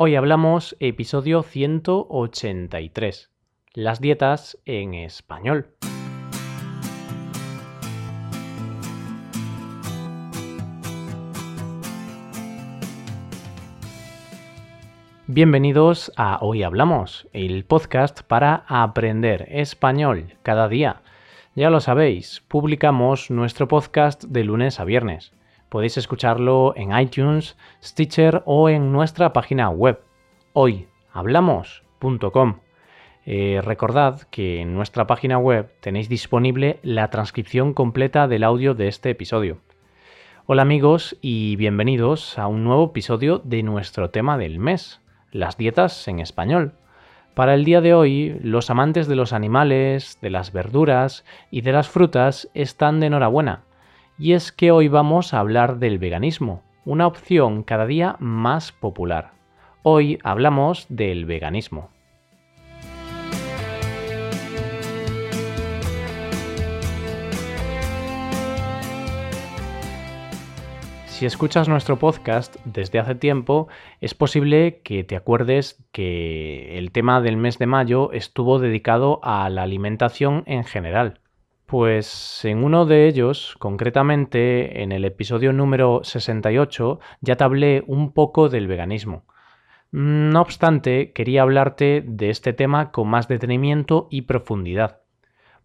Hoy hablamos episodio 183, las dietas en español. Bienvenidos a Hoy Hablamos, el podcast para aprender español cada día. Ya lo sabéis, publicamos nuestro podcast de lunes a viernes. Podéis escucharlo en iTunes, Stitcher o en nuestra página web hoyhablamos.com. Eh, recordad que en nuestra página web tenéis disponible la transcripción completa del audio de este episodio. Hola amigos y bienvenidos a un nuevo episodio de nuestro tema del mes las dietas en español. Para el día de hoy, los amantes de los animales, de las verduras y de las frutas están de enhorabuena. Y es que hoy vamos a hablar del veganismo, una opción cada día más popular. Hoy hablamos del veganismo. Si escuchas nuestro podcast desde hace tiempo, es posible que te acuerdes que el tema del mes de mayo estuvo dedicado a la alimentación en general. Pues en uno de ellos, concretamente en el episodio número 68, ya te hablé un poco del veganismo. No obstante, quería hablarte de este tema con más detenimiento y profundidad.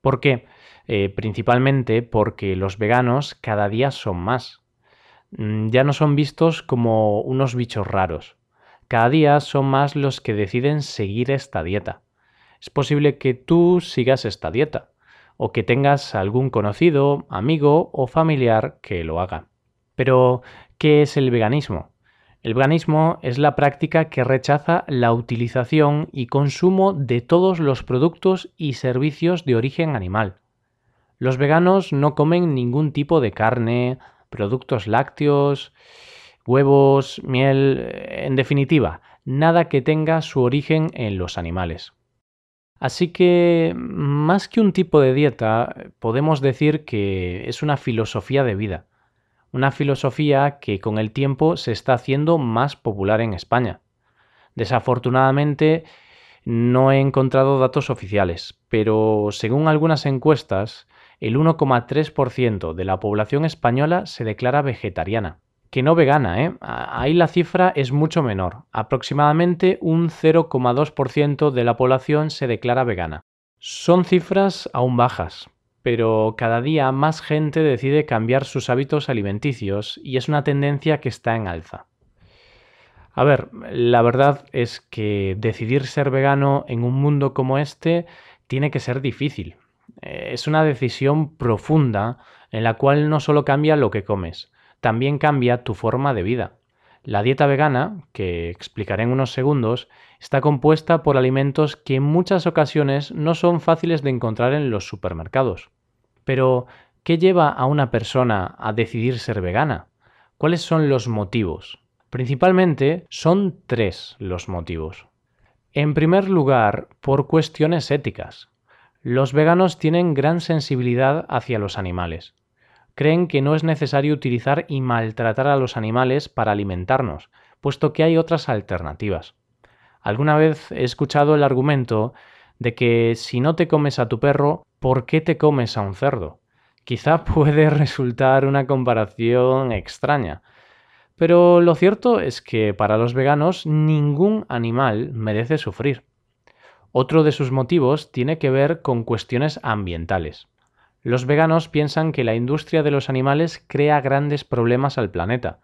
¿Por qué? Eh, principalmente porque los veganos cada día son más. Mm, ya no son vistos como unos bichos raros. Cada día son más los que deciden seguir esta dieta. Es posible que tú sigas esta dieta o que tengas algún conocido, amigo o familiar que lo haga. Pero, ¿qué es el veganismo? El veganismo es la práctica que rechaza la utilización y consumo de todos los productos y servicios de origen animal. Los veganos no comen ningún tipo de carne, productos lácteos, huevos, miel, en definitiva, nada que tenga su origen en los animales. Así que, más que un tipo de dieta, podemos decir que es una filosofía de vida, una filosofía que con el tiempo se está haciendo más popular en España. Desafortunadamente, no he encontrado datos oficiales, pero según algunas encuestas, el 1,3% de la población española se declara vegetariana. Que no vegana, ¿eh? Ahí la cifra es mucho menor. Aproximadamente un 0,2% de la población se declara vegana. Son cifras aún bajas, pero cada día más gente decide cambiar sus hábitos alimenticios y es una tendencia que está en alza. A ver, la verdad es que decidir ser vegano en un mundo como este tiene que ser difícil, eh, es una decisión profunda en la cual no solo cambia lo que comes, también cambia tu forma de vida. La dieta vegana, que explicaré en unos segundos, está compuesta por alimentos que en muchas ocasiones no son fáciles de encontrar en los supermercados. Pero, ¿qué lleva a una persona a decidir ser vegana? ¿Cuáles son los motivos? Principalmente son tres los motivos. En primer lugar, por cuestiones éticas. Los veganos tienen gran sensibilidad hacia los animales. Creen que no es necesario utilizar y maltratar a los animales para alimentarnos, puesto que hay otras alternativas. Alguna vez he escuchado el argumento de que si no te comes a tu perro, ¿por qué te comes a un cerdo? Quizá puede resultar una comparación extraña, pero lo cierto es que para los veganos ningún animal merece sufrir. Otro de sus motivos tiene que ver con cuestiones ambientales. Los veganos piensan que la industria de los animales crea grandes problemas al planeta,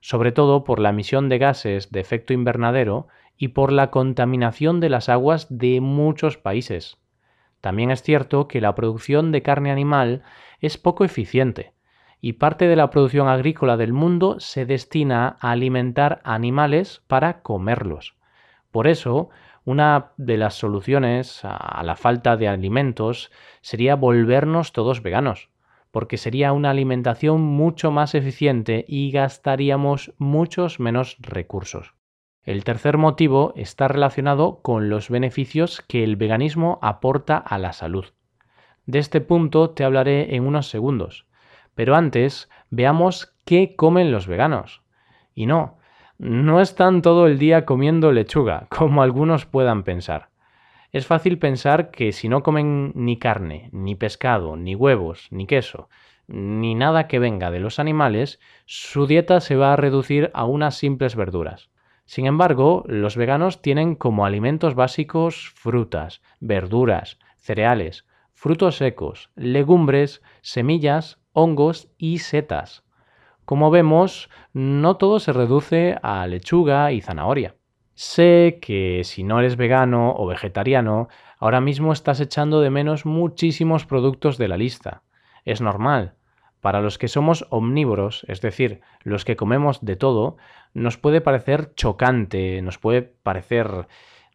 sobre todo por la emisión de gases de efecto invernadero y por la contaminación de las aguas de muchos países. También es cierto que la producción de carne animal es poco eficiente, y parte de la producción agrícola del mundo se destina a alimentar animales para comerlos. Por eso, una de las soluciones a la falta de alimentos sería volvernos todos veganos, porque sería una alimentación mucho más eficiente y gastaríamos muchos menos recursos. El tercer motivo está relacionado con los beneficios que el veganismo aporta a la salud. De este punto te hablaré en unos segundos, pero antes veamos qué comen los veganos. Y no, No están todo el día comiendo lechuga, como algunos puedan pensar. Es fácil pensar que si no comen ni carne, ni pescado, ni huevos, ni queso, ni nada que venga de los animales, su dieta se va a reducir a unas simples verduras. Sin embargo, los veganos tienen como alimentos básicos frutas, verduras, cereales, frutos secos, legumbres, semillas, hongos y setas. Como vemos, no todo se reduce a lechuga y zanahoria. Sé que si no eres vegano o vegetariano, ahora mismo estás echando de menos muchísimos productos de la lista. Es normal. Para los que somos omnívoros, es decir, los que comemos de todo, nos puede parecer chocante, nos puede parecer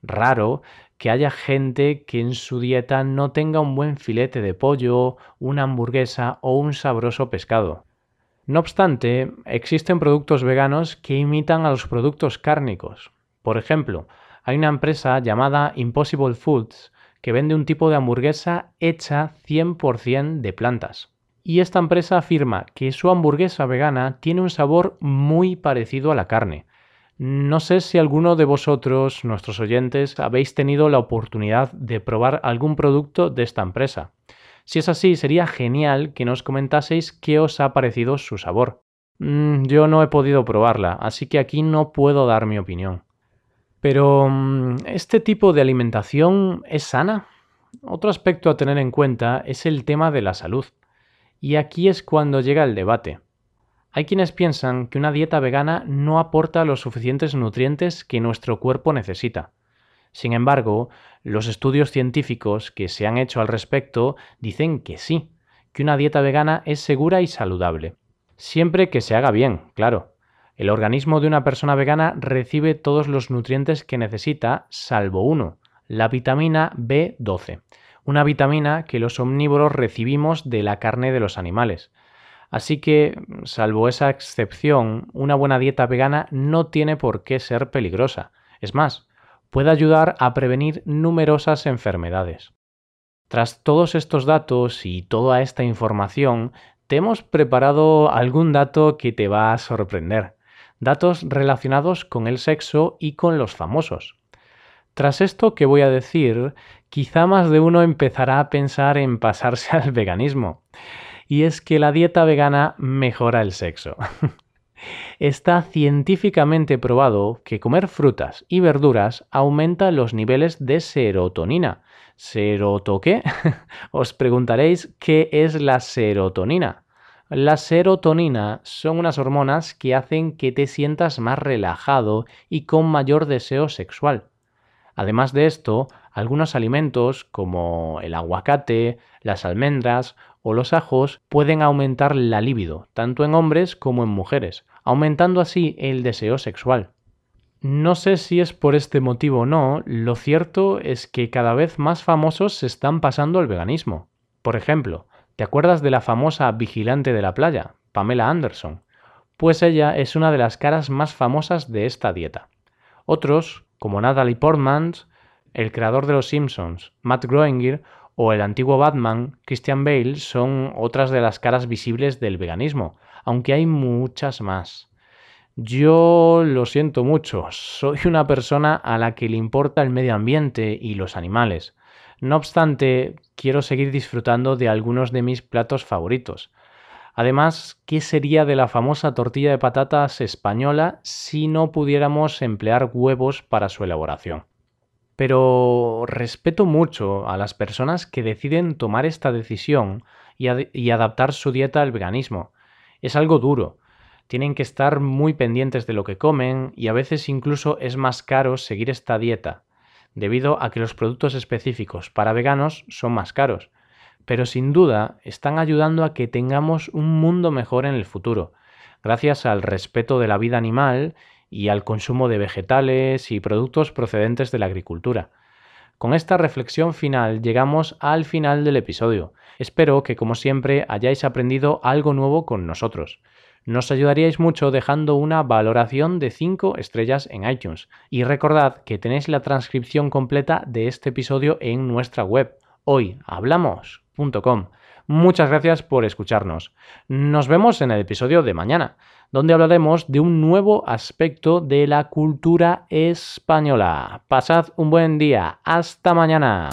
raro que haya gente que en su dieta no tenga un buen filete de pollo, una hamburguesa o un sabroso pescado. No obstante, existen productos veganos que imitan a los productos cárnicos. Por ejemplo, hay una empresa llamada Impossible Foods que vende un tipo de hamburguesa hecha 100% de plantas. Y esta empresa afirma que su hamburguesa vegana tiene un sabor muy parecido a la carne. No sé si alguno de vosotros, nuestros oyentes, habéis tenido la oportunidad de probar algún producto de esta empresa. Si es así, sería genial que nos comentaseis qué os ha parecido su sabor. Mm, yo no he podido probarla, así que aquí no puedo dar mi opinión. Pero, mm, ¿este tipo de alimentación es sana? Otro aspecto a tener en cuenta es el tema de la salud. Y aquí es cuando llega el debate. Hay quienes piensan que una dieta vegana no aporta los suficientes nutrientes que nuestro cuerpo necesita. Sin embargo, los estudios científicos que se han hecho al respecto dicen que sí, que una dieta vegana es segura y saludable. Siempre que se haga bien, claro. El organismo de una persona vegana recibe todos los nutrientes que necesita, salvo uno, la vitamina B12, una vitamina que los omnívoros recibimos de la carne de los animales. Así que, salvo esa excepción, una buena dieta vegana no tiene por qué ser peligrosa. Es más, puede ayudar a prevenir numerosas enfermedades. Tras todos estos datos y toda esta información, te hemos preparado algún dato que te va a sorprender datos relacionados con el sexo y con los famosos. Tras esto que voy a decir, quizá más de uno empezará a pensar en pasarse al veganismo. Y es que la dieta vegana mejora el sexo. Está científicamente probado que comer frutas y verduras aumenta los niveles de serotonina. ¿Seroto qué? Os preguntaréis qué es la serotonina. La serotonina son unas hormonas que hacen que te sientas más relajado y con mayor deseo sexual. Además de esto, algunos alimentos como el aguacate, las almendras o los ajos pueden aumentar la libido, tanto en hombres como en mujeres, aumentando así el deseo sexual. No sé si es por este motivo o no, lo cierto es que cada vez más famosos se están pasando al veganismo. Por ejemplo, ¿Te acuerdas de la famosa vigilante de la playa, Pamela Anderson? Pues ella es una de las caras más famosas de esta dieta. Otros, como Natalie Portman, el creador de Los Simpsons, Matt Groening o el antiguo Batman, Christian Bale, son otras de las caras visibles del veganismo, aunque hay muchas más. Yo lo siento mucho, soy una persona a la que le importa el medio ambiente y los animales. No obstante, quiero seguir disfrutando de algunos de mis platos favoritos. Además, ¿qué sería de la famosa tortilla de patatas española si no pudiéramos emplear huevos para su elaboración? Pero respeto mucho a las personas que deciden tomar esta decisión y, adaptar su dieta al veganismo. Es algo duro. Tienen que estar muy pendientes de lo que comen y a veces incluso es más caro seguir esta dieta debido a que los productos específicos para veganos son más caros, pero sin duda están ayudando a que tengamos un mundo mejor en el futuro, gracias al respeto de la vida animal y al consumo de vegetales y productos procedentes de la agricultura. Con esta reflexión final llegamos al final del episodio. Espero que como siempre hayáis aprendido algo nuevo con nosotros. Nos ayudaríais mucho dejando una valoración de 5 estrellas en iTunes. Y recordad que tenéis la transcripción completa de este episodio en nuestra web, hoyhablamos.com. Muchas gracias por escucharnos. Nos vemos en el episodio de mañana, donde hablaremos de un nuevo aspecto de la cultura española. Pasad un buen día. Hasta mañana.